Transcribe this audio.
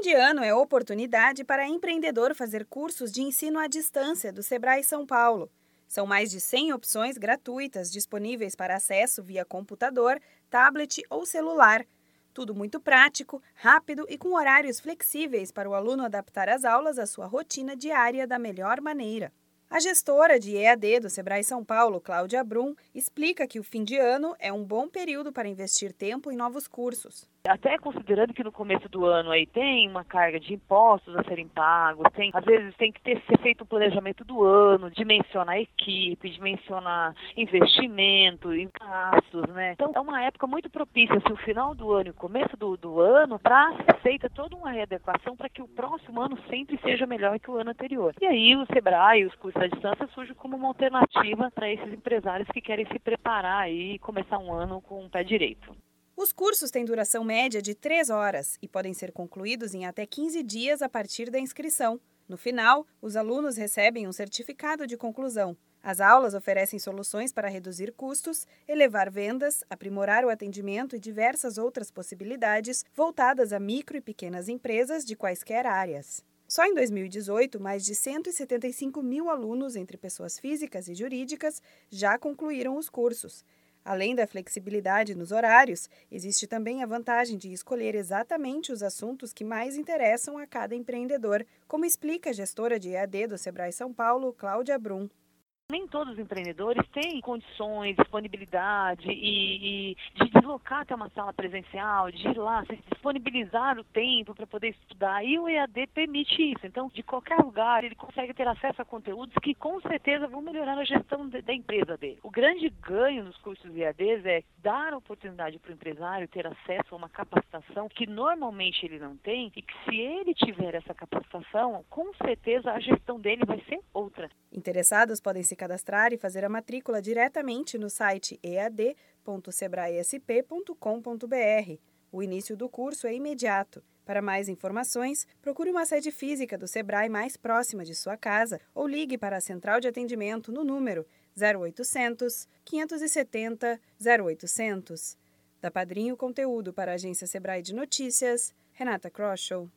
fim de ano é oportunidade para empreendedor fazer cursos de ensino à distância do Sebrae São Paulo. São mais de 100 opções gratuitas disponíveis para acesso via computador, tablet ou celular. Tudo muito prático, rápido e com horários flexíveis para o aluno adaptar as aulas à sua rotina diária da melhor maneira. A gestora de EAD do Sebrae São Paulo, Cláudia Brum, explica que o fim de ano é um bom período para investir tempo em novos cursos. Até considerando que no começo do ano aí tem uma carga de impostos a serem pagos, tem, às vezes tem que ter ser feito o um planejamento do ano, dimensionar equipe, dimensionar investimento, gastos, né? Então é uma época muito propícia, assim, o final do ano e o começo do, do ano, para ser feita toda uma readequação para que o próximo ano sempre seja melhor que o ano anterior. E aí o Sebrae, os cursos à distância surgem como uma alternativa para esses empresários que querem se preparar e começar um ano com o pé direito. Os cursos têm duração média de 3 horas e podem ser concluídos em até 15 dias a partir da inscrição. No final, os alunos recebem um certificado de conclusão. As aulas oferecem soluções para reduzir custos, elevar vendas, aprimorar o atendimento e diversas outras possibilidades voltadas a micro e pequenas empresas de quaisquer áreas. Só em 2018, mais de 175 mil alunos, entre pessoas físicas e jurídicas, já concluíram os cursos. Além da flexibilidade nos horários, existe também a vantagem de escolher exatamente os assuntos que mais interessam a cada empreendedor, como explica a gestora de EAD do Sebrae São Paulo, Cláudia Brum. Nem todos os empreendedores têm condições, disponibilidade e, e, de deslocar até uma sala presencial, de ir lá, se disponibilizar o tempo para poder estudar. E o EAD permite isso. Então, de qualquer lugar, ele consegue ter acesso a conteúdos que com certeza vão melhorar a gestão de, da empresa dele. O grande ganho nos cursos EADs é dar a oportunidade para o empresário ter acesso a uma capacitação que normalmente ele não tem e que se ele tiver essa capacitação, com certeza a gestão dele vai ser outra. Interessados podem se cadastrar e fazer a matrícula diretamente no site ead.sebraesp.com.br. O início do curso é imediato. Para mais informações, procure uma sede física do Sebrae mais próxima de sua casa ou ligue para a central de atendimento no número 0800 570 0800. Da Padrinho Conteúdo para a agência Sebrae de Notícias, Renata Kroschel.